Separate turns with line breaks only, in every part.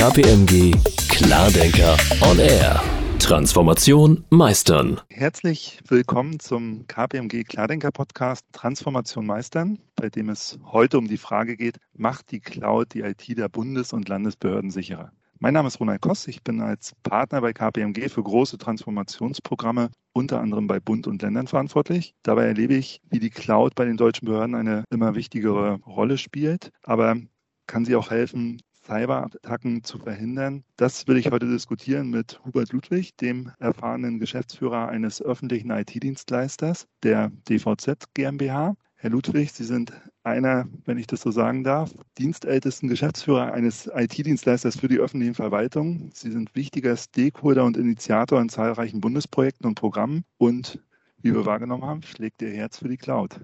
KPMG Klardenker on Air. Transformation meistern.
Herzlich willkommen zum KPMG Klardenker Podcast Transformation meistern, bei dem es heute um die Frage geht, macht die Cloud die IT der Bundes- und Landesbehörden sicherer? Mein Name ist Ronald Koss. Ich bin als Partner bei KPMG für große Transformationsprogramme unter anderem bei Bund und Ländern verantwortlich. Dabei erlebe ich, wie die Cloud bei den deutschen Behörden eine immer wichtigere Rolle spielt, aber kann sie auch helfen, Cyberattacken zu verhindern. Das will ich heute diskutieren mit Hubert Ludwig, dem erfahrenen Geschäftsführer eines öffentlichen IT-Dienstleisters, der DVZ GmbH. Herr Ludwig, Sie sind einer, wenn ich das so sagen darf, dienstältesten Geschäftsführer eines IT-Dienstleisters für die öffentliche Verwaltung. Sie sind wichtiger Stakeholder und Initiator in zahlreichen Bundesprojekten und Programmen und, wie wir wahrgenommen haben, schlägt Ihr Herz für die Cloud.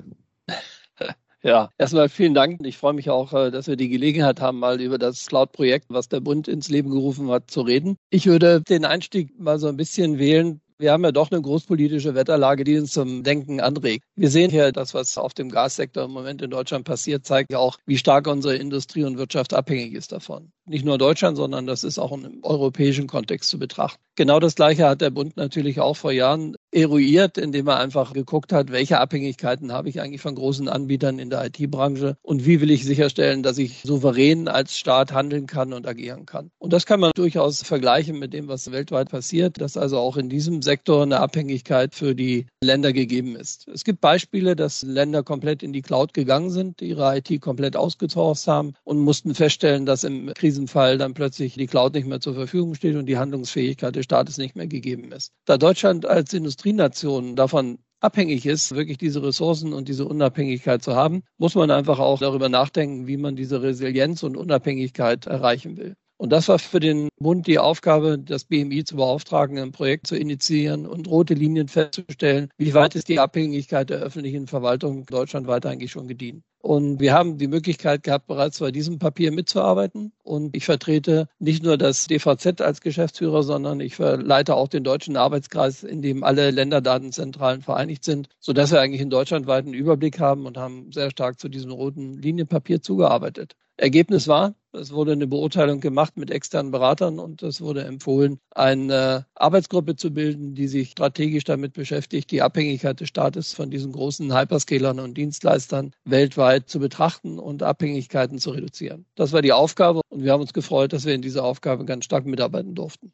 Ja, erstmal vielen Dank. Ich freue mich auch, äh, dass wir die Gelegenheit haben, mal über das Cloud-Projekt, was der Bund ins Leben gerufen hat, zu reden. Ich würde den Einstieg mal so ein bisschen wählen, wir haben ja doch eine großpolitische Wetterlage, die uns zum Denken anregt. Wir sehen hier, das, was auf dem Gassektor im Moment in Deutschland passiert, zeigt ja auch, wie stark unsere Industrie und Wirtschaft abhängig ist davon. Nicht nur Deutschland, sondern das ist auch im europäischen Kontext zu betrachten. Genau das Gleiche hat der Bund natürlich auch vor Jahren eruiert, indem er einfach geguckt hat, welche Abhängigkeiten habe ich eigentlich von großen Anbietern in der IT-Branche und wie will ich sicherstellen, dass ich souverän als Staat handeln kann und agieren kann. Und das kann man durchaus vergleichen mit dem, was weltweit passiert, dass also auch in diesem Sektor eine Abhängigkeit für die Länder gegeben ist. Es gibt Beispiele, dass Länder komplett in die Cloud gegangen sind, ihre IT komplett ausgetauscht haben und mussten feststellen, dass im Krisenfall dann plötzlich die Cloud nicht mehr zur Verfügung steht und die Handlungsfähigkeit des Staates nicht mehr gegeben ist. Da Deutschland als Industrienation davon abhängig ist, wirklich diese Ressourcen und diese Unabhängigkeit zu haben, muss man einfach auch darüber nachdenken, wie man diese Resilienz und Unabhängigkeit erreichen will. Und das war für den Bund die Aufgabe, das BMI zu beauftragen, ein Projekt zu initiieren und rote Linien festzustellen, wie weit ist die Abhängigkeit der öffentlichen Verwaltung deutschlandweit eigentlich schon gedient. Und wir haben die Möglichkeit gehabt, bereits bei diesem Papier mitzuarbeiten. Und ich vertrete nicht nur das DVZ als Geschäftsführer, sondern ich leite auch den deutschen Arbeitskreis, in dem alle Länderdatenzentralen vereinigt sind, sodass wir eigentlich in Deutschland weiten Überblick haben und haben sehr stark zu diesem roten Linienpapier zugearbeitet. Ergebnis war, es wurde eine Beurteilung gemacht mit externen Beratern und es wurde empfohlen, eine Arbeitsgruppe zu bilden, die sich strategisch damit beschäftigt, die Abhängigkeit des Staates von diesen großen Hyperscalern und Dienstleistern weltweit zu betrachten und Abhängigkeiten zu reduzieren. Das war die Aufgabe und wir haben uns gefreut, dass wir in dieser Aufgabe ganz stark mitarbeiten durften.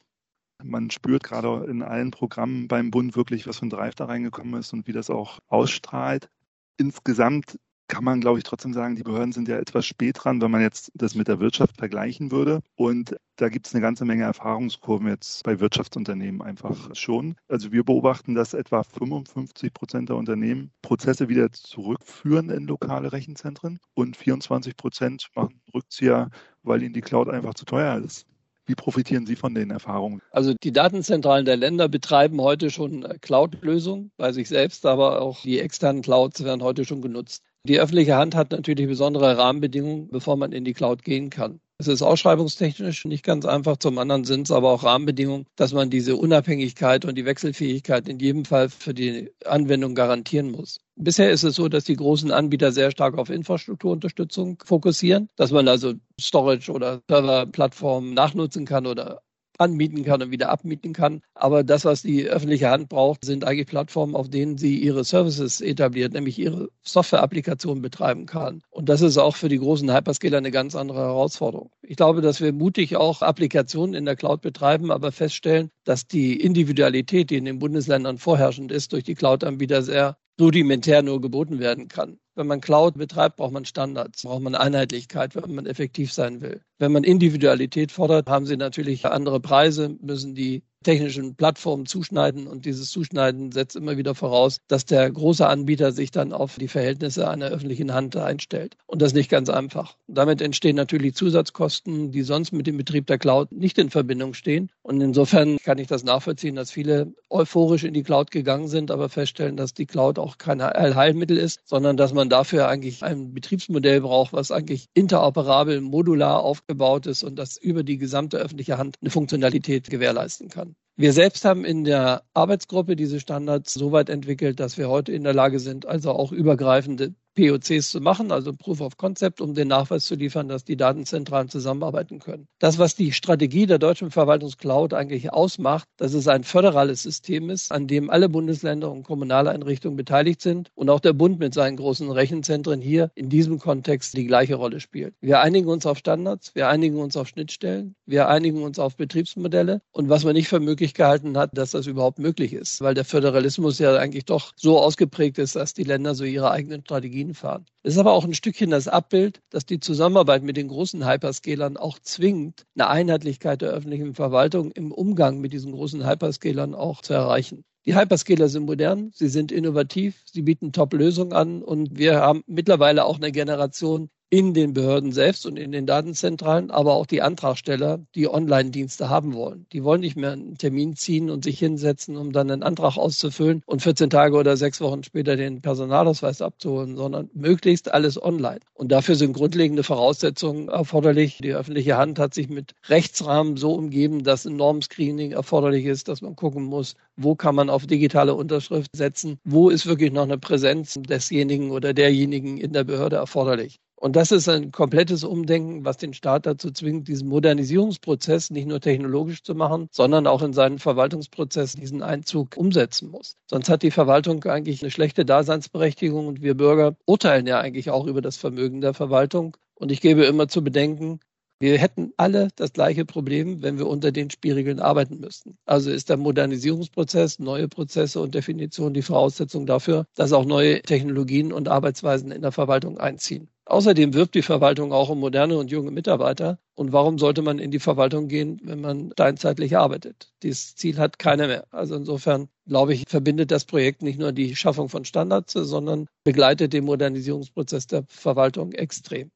Man spürt gerade in allen Programmen beim Bund wirklich, was für ein Drive da reingekommen ist und wie das auch ausstrahlt. Insgesamt kann man, glaube ich, trotzdem sagen, die Behörden sind ja etwas spät dran, wenn man jetzt das mit der Wirtschaft vergleichen würde. Und da gibt es eine ganze Menge Erfahrungskurven jetzt bei Wirtschaftsunternehmen einfach schon. Also wir beobachten, dass etwa 55 Prozent der Unternehmen Prozesse wieder zurückführen in lokale Rechenzentren und 24 Prozent machen Rückzieher, weil ihnen die Cloud einfach zu teuer ist. Wie profitieren Sie von den Erfahrungen?
Also die Datenzentralen der Länder betreiben heute schon Cloud-Lösungen bei sich selbst, aber auch die externen Clouds werden heute schon genutzt. Die öffentliche Hand hat natürlich besondere Rahmenbedingungen, bevor man in die Cloud gehen kann. Es ist ausschreibungstechnisch nicht ganz einfach, zum anderen sind es aber auch Rahmenbedingungen, dass man diese Unabhängigkeit und die Wechselfähigkeit in jedem Fall für die Anwendung garantieren muss. Bisher ist es so, dass die großen Anbieter sehr stark auf Infrastrukturunterstützung fokussieren, dass man also Storage oder Serverplattformen nachnutzen kann oder anmieten kann und wieder abmieten kann. Aber das, was die öffentliche Hand braucht, sind eigentlich Plattformen, auf denen sie ihre Services etabliert, nämlich ihre Software-Applikationen betreiben kann. Und das ist auch für die großen Hyperscaler eine ganz andere Herausforderung. Ich glaube, dass wir mutig auch Applikationen in der Cloud betreiben, aber feststellen, dass die Individualität, die in den Bundesländern vorherrschend ist, durch die Cloud-Anbieter sehr rudimentär nur geboten werden kann. Wenn man Cloud betreibt, braucht man Standards, braucht man Einheitlichkeit, wenn man effektiv sein will. Wenn man Individualität fordert, haben sie natürlich andere Preise, müssen die technischen Plattformen zuschneiden und dieses Zuschneiden setzt immer wieder voraus, dass der große Anbieter sich dann auf die Verhältnisse einer öffentlichen Hand einstellt. Und das ist nicht ganz einfach. Damit entstehen natürlich Zusatzkosten, die sonst mit dem Betrieb der Cloud nicht in Verbindung stehen. Und insofern kann ich das nachvollziehen, dass viele euphorisch in die Cloud gegangen sind, aber feststellen, dass die Cloud auch kein Heilmittel ist, sondern dass man dafür eigentlich ein Betriebsmodell braucht, was eigentlich interoperabel, modular aufgebaut ist und das über die gesamte öffentliche Hand eine Funktionalität gewährleisten kann. Wir selbst haben in der Arbeitsgruppe diese Standards so weit entwickelt, dass wir heute in der Lage sind, also auch übergreifende POCs zu machen, also Proof of Concept, um den Nachweis zu liefern, dass die Datenzentralen zusammenarbeiten können. Das, was die Strategie der deutschen Verwaltungscloud eigentlich ausmacht, dass es ein föderales System ist, an dem alle Bundesländer und kommunale Einrichtungen beteiligt sind und auch der Bund mit seinen großen Rechenzentren hier in diesem Kontext die gleiche Rolle spielt. Wir einigen uns auf Standards, wir einigen uns auf Schnittstellen, wir einigen uns auf Betriebsmodelle und was man nicht für möglich gehalten hat, dass das überhaupt möglich ist, weil der Föderalismus ja eigentlich doch so ausgeprägt ist, dass die Länder so ihre eigenen Strategien fahren. Es ist aber auch ein Stückchen das Abbild, dass die Zusammenarbeit mit den großen Hyperscalern auch zwingt, eine Einheitlichkeit der öffentlichen Verwaltung im Umgang mit diesen großen Hyperscalern auch zu erreichen. Die Hyperscaler sind modern, sie sind innovativ, sie bieten Top-Lösungen an und wir haben mittlerweile auch eine Generation, in den Behörden selbst und in den Datenzentralen, aber auch die Antragsteller, die Online-Dienste haben wollen. Die wollen nicht mehr einen Termin ziehen und sich hinsetzen, um dann einen Antrag auszufüllen und 14 Tage oder sechs Wochen später den Personalausweis abzuholen, sondern möglichst alles online. Und dafür sind grundlegende Voraussetzungen erforderlich. Die öffentliche Hand hat sich mit Rechtsrahmen so umgeben, dass ein Normscreening erforderlich ist, dass man gucken muss, wo kann man auf digitale Unterschrift setzen, wo ist wirklich noch eine Präsenz desjenigen oder derjenigen in der Behörde erforderlich. Und das ist ein komplettes Umdenken, was den Staat dazu zwingt, diesen Modernisierungsprozess nicht nur technologisch zu machen, sondern auch in seinen Verwaltungsprozess diesen Einzug umsetzen muss. Sonst hat die Verwaltung eigentlich eine schlechte Daseinsberechtigung und wir Bürger urteilen ja eigentlich auch über das Vermögen der Verwaltung. Und ich gebe immer zu bedenken, wir hätten alle das gleiche Problem, wenn wir unter den Spielregeln arbeiten müssten. Also ist der Modernisierungsprozess, neue Prozesse und Definitionen die Voraussetzung dafür, dass auch neue Technologien und Arbeitsweisen in der Verwaltung einziehen. Außerdem wirbt die Verwaltung auch um moderne und junge Mitarbeiter. Und warum sollte man in die Verwaltung gehen, wenn man steinzeitlich arbeitet? Dieses Ziel hat keiner mehr. Also insofern, glaube ich, verbindet das Projekt nicht nur die Schaffung von Standards, sondern begleitet den Modernisierungsprozess der Verwaltung extrem.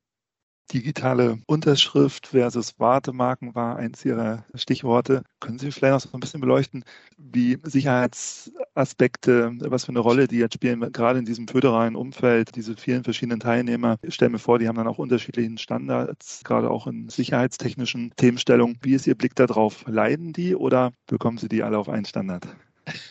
Digitale Unterschrift versus Wartemarken war eins Ihrer Stichworte. Können Sie vielleicht noch so ein bisschen beleuchten, wie Sicherheitsaspekte, was für eine Rolle die jetzt spielen, gerade in diesem föderalen Umfeld, diese vielen verschiedenen Teilnehmer. Ich stelle mir vor, die haben dann auch unterschiedlichen Standards, gerade auch in sicherheitstechnischen Themenstellungen. Wie ist Ihr Blick darauf? Leiden die oder bekommen Sie die alle auf einen Standard?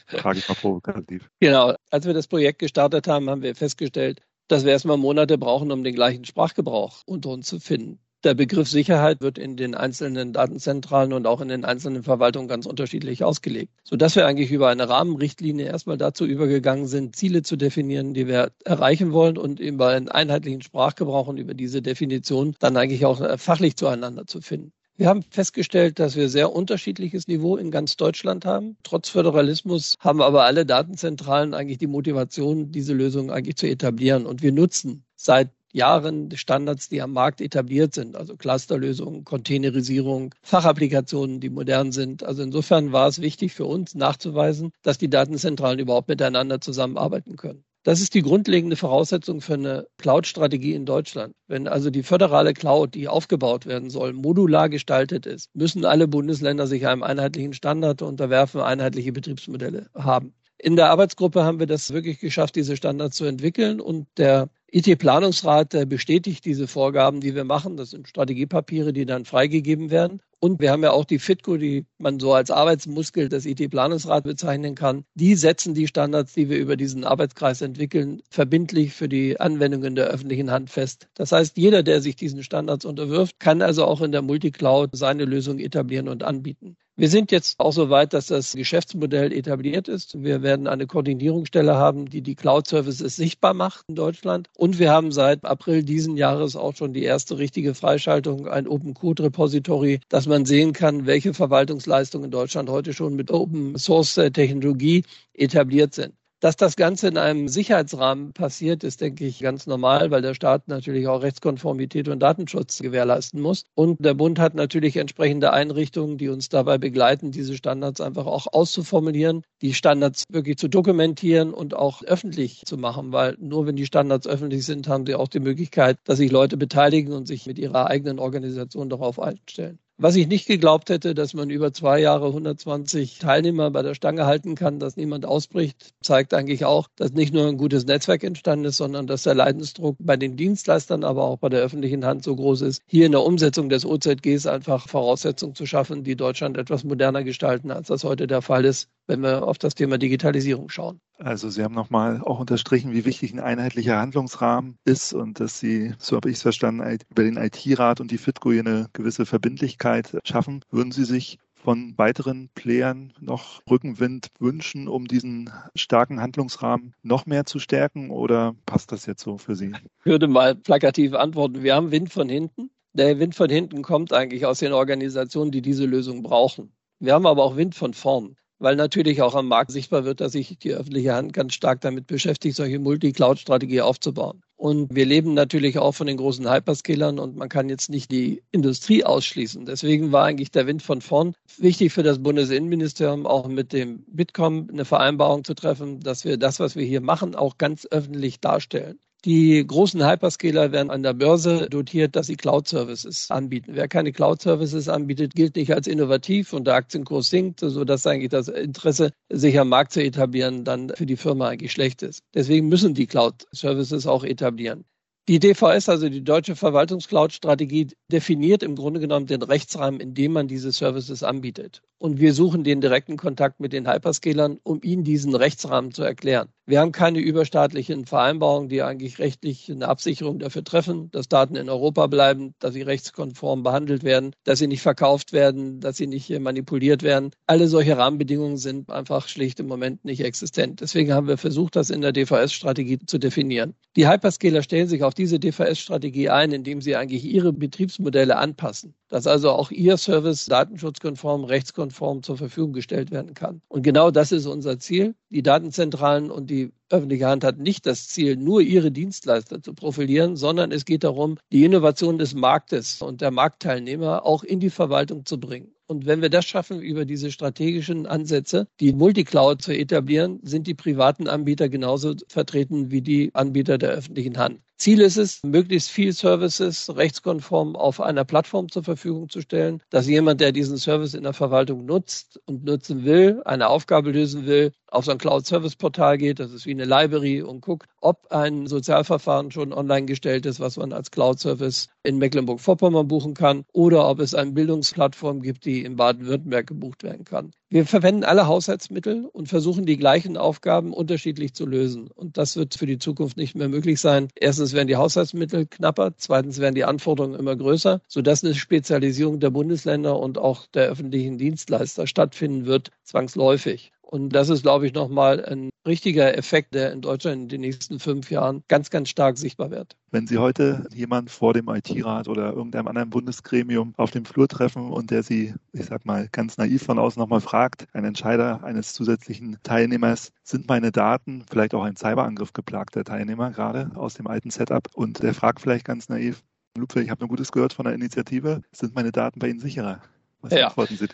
Frage ich mal provokativ.
Genau. Als wir das Projekt gestartet haben, haben wir festgestellt, dass wir erstmal Monate brauchen, um den gleichen Sprachgebrauch unter uns zu finden. Der Begriff Sicherheit wird in den einzelnen Datenzentralen und auch in den einzelnen Verwaltungen ganz unterschiedlich ausgelegt, sodass wir eigentlich über eine Rahmenrichtlinie erstmal dazu übergegangen sind, Ziele zu definieren, die wir erreichen wollen und über einen einheitlichen Sprachgebrauch und über diese Definition dann eigentlich auch äh, fachlich zueinander zu finden. Wir haben festgestellt, dass wir sehr unterschiedliches Niveau in ganz Deutschland haben. Trotz Föderalismus haben aber alle Datenzentralen eigentlich die Motivation, diese Lösung eigentlich zu etablieren. Und wir nutzen seit Jahren Standards, die am Markt etabliert sind, also Clusterlösungen, Containerisierung, Fachapplikationen, die modern sind. Also insofern war es wichtig für uns nachzuweisen, dass die Datenzentralen überhaupt miteinander zusammenarbeiten können. Das ist die grundlegende Voraussetzung für eine Cloud-Strategie in Deutschland. Wenn also die föderale Cloud, die aufgebaut werden soll, modular gestaltet ist, müssen alle Bundesländer sich einem einheitlichen Standard unterwerfen, einheitliche Betriebsmodelle haben. In der Arbeitsgruppe haben wir das wirklich geschafft, diese Standards zu entwickeln und der IT-Planungsrat bestätigt diese Vorgaben, die wir machen. Das sind Strategiepapiere, die dann freigegeben werden. Und wir haben ja auch die FITCO, die man so als Arbeitsmuskel des IT-Planungsrats bezeichnen kann. Die setzen die Standards, die wir über diesen Arbeitskreis entwickeln, verbindlich für die Anwendungen der öffentlichen Hand fest. Das heißt, jeder, der sich diesen Standards unterwirft, kann also auch in der Multicloud seine Lösung etablieren und anbieten. Wir sind jetzt auch so weit, dass das Geschäftsmodell etabliert ist. Wir werden eine Koordinierungsstelle haben, die die Cloud-Services sichtbar macht in Deutschland. Und wir haben seit April diesen Jahres auch schon die erste richtige Freischaltung, ein Open Code Repository, dass man sehen kann, welche Verwaltungsleistungen in Deutschland heute schon mit Open Source Technologie etabliert sind. Dass das Ganze in einem Sicherheitsrahmen passiert, ist, denke ich, ganz normal, weil der Staat natürlich auch Rechtskonformität und Datenschutz gewährleisten muss. Und der Bund hat natürlich entsprechende Einrichtungen, die uns dabei begleiten, diese Standards einfach auch auszuformulieren, die Standards wirklich zu dokumentieren und auch öffentlich zu machen, weil nur wenn die Standards öffentlich sind, haben sie auch die Möglichkeit, dass sich Leute beteiligen und sich mit ihrer eigenen Organisation darauf einstellen. Was ich nicht geglaubt hätte, dass man über zwei Jahre 120 Teilnehmer bei der Stange halten kann, dass niemand ausbricht, zeigt eigentlich auch, dass nicht nur ein gutes Netzwerk entstanden ist, sondern dass der Leidensdruck bei den Dienstleistern, aber auch bei der öffentlichen Hand so groß ist, hier in der Umsetzung des OZGs einfach Voraussetzungen zu schaffen, die Deutschland etwas moderner gestalten, als das heute der Fall ist. Wenn wir auf das Thema Digitalisierung schauen.
Also Sie haben nochmal auch unterstrichen, wie wichtig ein einheitlicher Handlungsrahmen ist und dass Sie, so habe ich es verstanden, über den IT-Rat und die FITCO hier eine gewisse Verbindlichkeit schaffen. Würden Sie sich von weiteren Playern noch Rückenwind wünschen, um diesen starken Handlungsrahmen noch mehr zu stärken oder passt das jetzt so für Sie?
Ich würde mal plakativ antworten, wir haben Wind von hinten. Der Wind von hinten kommt eigentlich aus den Organisationen, die diese Lösung brauchen. Wir haben aber auch Wind von vorn weil natürlich auch am Markt sichtbar wird, dass sich die öffentliche Hand ganz stark damit beschäftigt, solche Multi-Cloud-Strategie aufzubauen. Und wir leben natürlich auch von den großen Hyperscalern und man kann jetzt nicht die Industrie ausschließen. Deswegen war eigentlich der Wind von vorn wichtig für das Bundesinnenministerium, auch mit dem Bitkom eine Vereinbarung zu treffen, dass wir das, was wir hier machen, auch ganz öffentlich darstellen. Die großen Hyperscaler werden an der Börse dotiert, dass sie Cloud-Services anbieten. Wer keine Cloud-Services anbietet, gilt nicht als innovativ und der Aktienkurs sinkt, sodass eigentlich das Interesse, sich am Markt zu etablieren, dann für die Firma eigentlich schlecht ist. Deswegen müssen die Cloud-Services auch etablieren. Die DVS, also die Deutsche Verwaltungscloud-Strategie, definiert im Grunde genommen den Rechtsrahmen, in dem man diese Services anbietet. Und wir suchen den direkten Kontakt mit den Hyperscalern, um ihnen diesen Rechtsrahmen zu erklären. Wir haben keine überstaatlichen Vereinbarungen, die eigentlich rechtlich eine Absicherung dafür treffen, dass Daten in Europa bleiben, dass sie rechtskonform behandelt werden, dass sie nicht verkauft werden, dass sie nicht manipuliert werden. Alle solche Rahmenbedingungen sind einfach schlicht im Moment nicht existent. Deswegen haben wir versucht, das in der DVS-Strategie zu definieren. Die Hyperscaler stellen sich auf diese DVS-Strategie ein, indem sie eigentlich ihre Betriebsmodelle anpassen dass also auch Ihr Service datenschutzkonform, rechtskonform zur Verfügung gestellt werden kann. Und genau das ist unser Ziel. Die Datenzentralen und die öffentliche Hand hat nicht das Ziel, nur ihre Dienstleister zu profilieren, sondern es geht darum, die Innovation des Marktes und der Marktteilnehmer auch in die Verwaltung zu bringen. Und wenn wir das schaffen, über diese strategischen Ansätze, die Multicloud zu etablieren, sind die privaten Anbieter genauso vertreten wie die Anbieter der öffentlichen Hand. Ziel ist es, möglichst viel Services rechtskonform auf einer Plattform zur Verfügung zu stellen, dass jemand, der diesen Service in der Verwaltung nutzt und nutzen will, eine Aufgabe lösen will, auf so ein Cloud-Service-Portal geht, das ist wie eine Library und guckt, ob ein Sozialverfahren schon online gestellt ist, was man als Cloud-Service in Mecklenburg-Vorpommern buchen kann, oder ob es eine Bildungsplattform gibt, die in Baden-Württemberg gebucht werden kann. Wir verwenden alle Haushaltsmittel und versuchen die gleichen Aufgaben unterschiedlich zu lösen. Und das wird für die Zukunft nicht mehr möglich sein. Erstens werden die Haushaltsmittel knapper, zweitens werden die Anforderungen immer größer, sodass eine Spezialisierung der Bundesländer und auch der öffentlichen Dienstleister stattfinden wird, zwangsläufig. Und das ist, glaube ich, nochmal ein richtiger Effekt, der in Deutschland in den nächsten fünf Jahren ganz, ganz stark sichtbar wird.
Wenn Sie heute jemand vor dem IT-Rat oder irgendeinem anderen Bundesgremium auf dem Flur treffen und der Sie, ich sag mal, ganz naiv von außen nochmal fragt, ein Entscheider eines zusätzlichen Teilnehmers, sind meine Daten, vielleicht auch ein Cyberangriff geplagter Teilnehmer gerade aus dem alten Setup und der fragt vielleicht ganz naiv, Ludwig, ich habe nur Gutes gehört von der Initiative, sind meine Daten bei Ihnen sicherer?
Was ja. antworten Sie?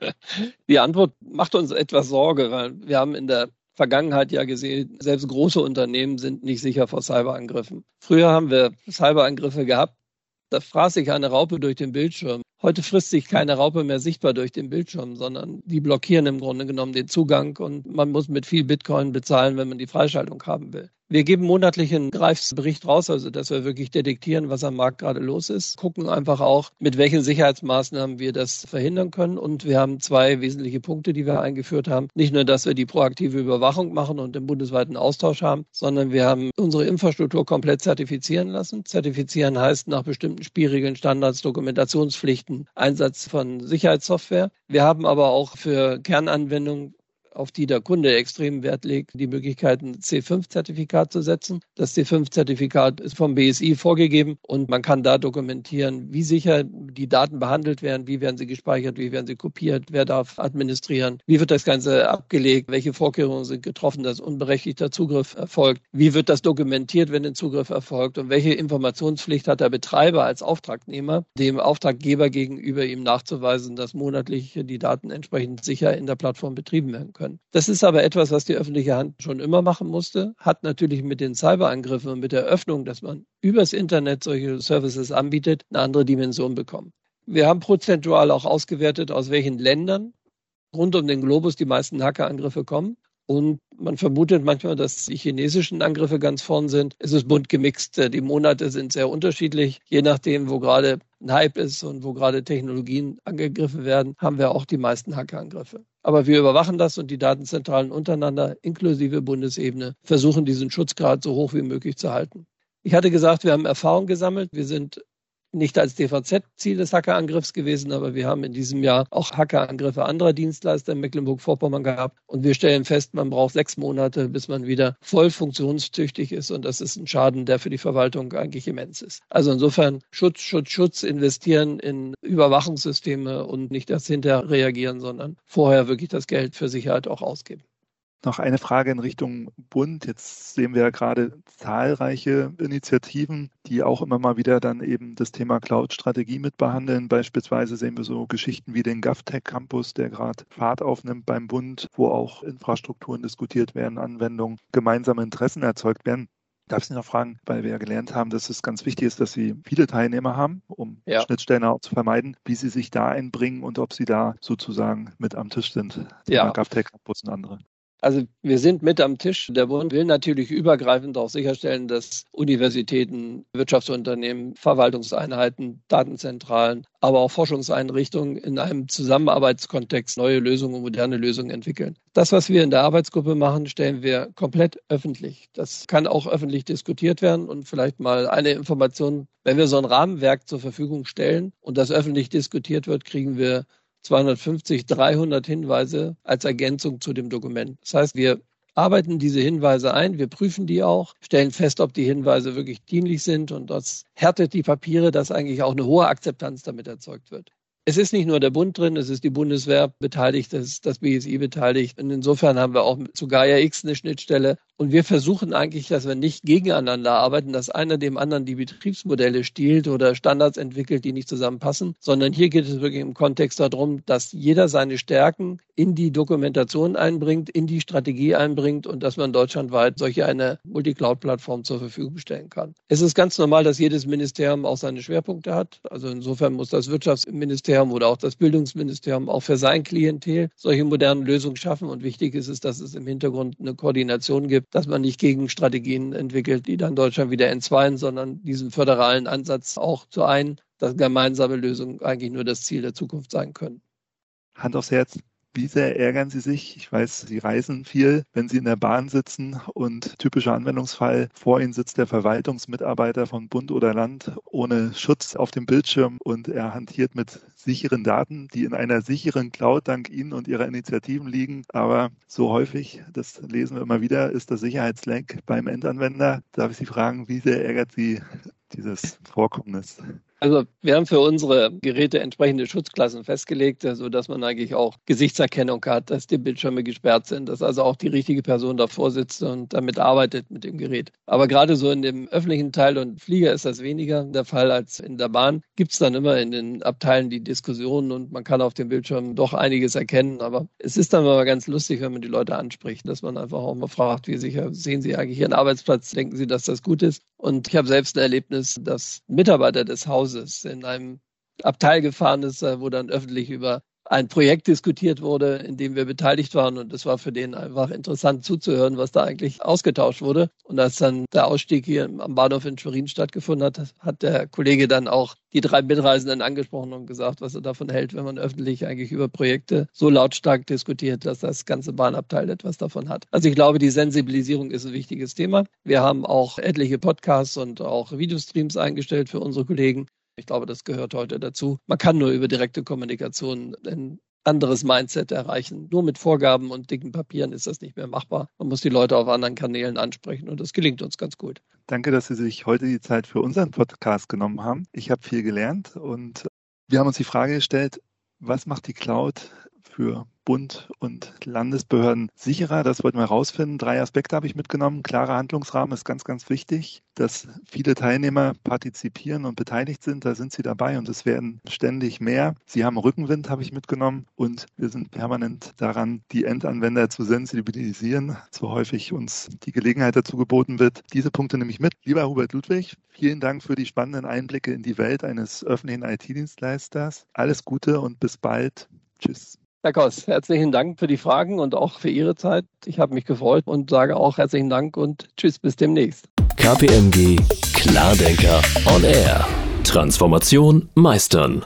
Die Antwort macht uns etwas Sorge, weil wir haben in der Vergangenheit ja gesehen, selbst große Unternehmen sind nicht sicher vor Cyberangriffen. Früher haben wir Cyberangriffe gehabt, da fraß sich eine Raupe durch den Bildschirm. Heute frisst sich keine Raupe mehr sichtbar durch den Bildschirm, sondern die blockieren im Grunde genommen den Zugang und man muss mit viel Bitcoin bezahlen, wenn man die Freischaltung haben will. Wir geben monatlich einen Greifsbericht raus, also dass wir wirklich detektieren, was am Markt gerade los ist, gucken einfach auch, mit welchen Sicherheitsmaßnahmen wir das verhindern können. Und wir haben zwei wesentliche Punkte, die wir eingeführt haben. Nicht nur, dass wir die proaktive Überwachung machen und den bundesweiten Austausch haben, sondern wir haben unsere Infrastruktur komplett zertifizieren lassen. Zertifizieren heißt nach bestimmten Spielregeln, Standards, Dokumentationspflichten, Einsatz von Sicherheitssoftware. Wir haben aber auch für Kernanwendungen auf die der Kunde extrem Wert legt, die Möglichkeit, ein C5-Zertifikat zu setzen. Das C5-Zertifikat ist vom BSI vorgegeben und man kann da dokumentieren, wie sicher die Daten behandelt werden, wie werden sie gespeichert, wie werden sie kopiert, wer darf administrieren, wie wird das Ganze abgelegt, welche Vorkehrungen sind getroffen, dass unberechtigter Zugriff erfolgt, wie wird das dokumentiert, wenn ein Zugriff erfolgt und welche Informationspflicht hat der Betreiber als Auftragnehmer, dem Auftraggeber gegenüber ihm nachzuweisen, dass monatlich die Daten entsprechend sicher in der Plattform betrieben werden können können. Das ist aber etwas, was die öffentliche Hand schon immer machen musste, hat natürlich mit den Cyberangriffen und mit der Öffnung, dass man übers Internet solche Services anbietet, eine andere Dimension bekommen. Wir haben prozentual auch ausgewertet, aus welchen Ländern rund um den Globus die meisten Hackerangriffe kommen. Und man vermutet manchmal, dass die chinesischen Angriffe ganz vorn sind. Es ist bunt gemixt. Die Monate sind sehr unterschiedlich. Je nachdem, wo gerade ein Hype ist und wo gerade Technologien angegriffen werden, haben wir auch die meisten Hackerangriffe. Aber wir überwachen das und die Datenzentralen untereinander, inklusive Bundesebene, versuchen diesen Schutzgrad so hoch wie möglich zu halten. Ich hatte gesagt, wir haben Erfahrung gesammelt. Wir sind nicht als DVZ Ziel des Hackerangriffs gewesen, aber wir haben in diesem Jahr auch Hackerangriffe anderer Dienstleister in Mecklenburg-Vorpommern gehabt. Und wir stellen fest, man braucht sechs Monate, bis man wieder voll funktionstüchtig ist. Und das ist ein Schaden, der für die Verwaltung eigentlich immens ist. Also insofern Schutz, Schutz, Schutz, investieren in Überwachungssysteme und nicht erst hinterher reagieren, sondern vorher wirklich das Geld für Sicherheit auch ausgeben.
Noch eine Frage in Richtung Bund. Jetzt sehen wir ja gerade zahlreiche Initiativen, die auch immer mal wieder dann eben das Thema Cloud-Strategie mit behandeln. Beispielsweise sehen wir so Geschichten wie den GovTech Campus, der gerade Fahrt aufnimmt beim Bund, wo auch Infrastrukturen diskutiert werden, Anwendungen, gemeinsame Interessen erzeugt werden. Darf ich Sie noch fragen, weil wir ja gelernt haben, dass es ganz wichtig ist, dass Sie viele Teilnehmer haben, um ja. Schnittstellen auch zu vermeiden, wie Sie sich da einbringen und ob Sie da sozusagen mit am Tisch sind.
Ja.
GovTech Campus und andere.
Also wir sind mit am Tisch. Der Bund will natürlich übergreifend auch sicherstellen, dass Universitäten, Wirtschaftsunternehmen, Verwaltungseinheiten, Datenzentralen, aber auch Forschungseinrichtungen in einem Zusammenarbeitskontext neue Lösungen und moderne Lösungen entwickeln. Das, was wir in der Arbeitsgruppe machen, stellen wir komplett öffentlich. Das kann auch öffentlich diskutiert werden und vielleicht mal eine Information. Wenn wir so ein Rahmenwerk zur Verfügung stellen und das öffentlich diskutiert wird, kriegen wir 250, 300 Hinweise als Ergänzung zu dem Dokument. Das heißt, wir arbeiten diese Hinweise ein, wir prüfen die auch, stellen fest, ob die Hinweise wirklich dienlich sind und das härtet die Papiere, dass eigentlich auch eine hohe Akzeptanz damit erzeugt wird. Es ist nicht nur der Bund drin, es ist die Bundeswehr beteiligt, es ist das BSI beteiligt. Und insofern haben wir auch zu Gaia X eine Schnittstelle. Und wir versuchen eigentlich, dass wir nicht gegeneinander arbeiten, dass einer dem anderen die Betriebsmodelle stiehlt oder Standards entwickelt, die nicht zusammenpassen, sondern hier geht es wirklich im Kontext darum, dass jeder seine Stärken in die Dokumentation einbringt, in die Strategie einbringt und dass man deutschlandweit solche eine Multicloud-Plattform zur Verfügung stellen kann. Es ist ganz normal, dass jedes Ministerium auch seine Schwerpunkte hat. Also insofern muss das Wirtschaftsministerium oder auch das Bildungsministerium auch für sein Klientel solche modernen Lösungen schaffen. Und wichtig ist es, dass es im Hintergrund eine Koordination gibt dass man nicht gegen Strategien entwickelt, die dann Deutschland wieder entzweien, sondern diesen föderalen Ansatz auch zu ein, dass gemeinsame Lösungen eigentlich nur das Ziel der Zukunft sein können.
Hand aufs Herz. Wie sehr ärgern Sie sich? Ich weiß, Sie reisen viel, wenn Sie in der Bahn sitzen und typischer Anwendungsfall, vor Ihnen sitzt der Verwaltungsmitarbeiter von Bund oder Land ohne Schutz auf dem Bildschirm und er hantiert mit sicheren Daten, die in einer sicheren Cloud dank Ihnen und Ihrer Initiativen liegen. Aber so häufig, das lesen wir immer wieder, ist das Sicherheitsleck beim Endanwender. Darf ich Sie fragen, wie sehr ärgert Sie dieses Vorkommnis?
Also wir haben für unsere Geräte entsprechende Schutzklassen festgelegt, sodass man eigentlich auch Gesichtserkennung hat, dass die Bildschirme gesperrt sind, dass also auch die richtige Person davor sitzt und damit arbeitet mit dem Gerät. Aber gerade so in dem öffentlichen Teil und Flieger ist das weniger der Fall als in der Bahn. Gibt es dann immer in den Abteilen die Diskussionen und man kann auf dem Bildschirm doch einiges erkennen. Aber es ist dann mal ganz lustig, wenn man die Leute anspricht, dass man einfach auch mal fragt, wie sicher sehen Sie eigentlich Ihren Arbeitsplatz? Denken Sie, dass das gut ist? Und ich habe selbst ein Erlebnis, dass Mitarbeiter des Hauses in einem Abteil gefahren ist, äh, wo dann öffentlich über ein Projekt diskutiert wurde, in dem wir beteiligt waren. Und es war für den einfach interessant zuzuhören, was da eigentlich ausgetauscht wurde. Und als dann der Ausstieg hier am Bahnhof in Schwerin stattgefunden hat, hat der Kollege dann auch die drei Mitreisenden angesprochen und gesagt, was er davon hält, wenn man öffentlich eigentlich über Projekte so lautstark diskutiert, dass das ganze Bahnabteil etwas davon hat. Also ich glaube, die Sensibilisierung ist ein wichtiges Thema. Wir haben auch etliche Podcasts und auch Videostreams eingestellt für unsere Kollegen. Ich glaube, das gehört heute dazu. Man kann nur über direkte Kommunikation ein anderes Mindset erreichen. Nur mit Vorgaben und dicken Papieren ist das nicht mehr machbar. Man muss die Leute auf anderen Kanälen ansprechen und das gelingt uns ganz gut.
Danke, dass Sie sich heute die Zeit für unseren Podcast genommen haben. Ich habe viel gelernt und wir haben uns die Frage gestellt, was macht die Cloud für Bund und Landesbehörden sicherer. Das wollten wir herausfinden. Drei Aspekte habe ich mitgenommen. Klarer Handlungsrahmen ist ganz, ganz wichtig, dass viele Teilnehmer partizipieren und beteiligt sind. Da sind sie dabei und es werden ständig mehr. Sie haben Rückenwind, habe ich mitgenommen und wir sind permanent daran, die Endanwender zu sensibilisieren, so häufig uns die Gelegenheit dazu geboten wird. Diese Punkte nehme ich mit. Lieber Hubert Ludwig, vielen Dank für die spannenden Einblicke in die Welt eines öffentlichen IT-Dienstleisters. Alles Gute und bis bald. Tschüss.
Herr Koss, herzlichen Dank für die Fragen und auch für Ihre Zeit. Ich habe mich gefreut und sage auch herzlichen Dank und tschüss, bis demnächst.
KPMG Klardenker on Air. Transformation meistern.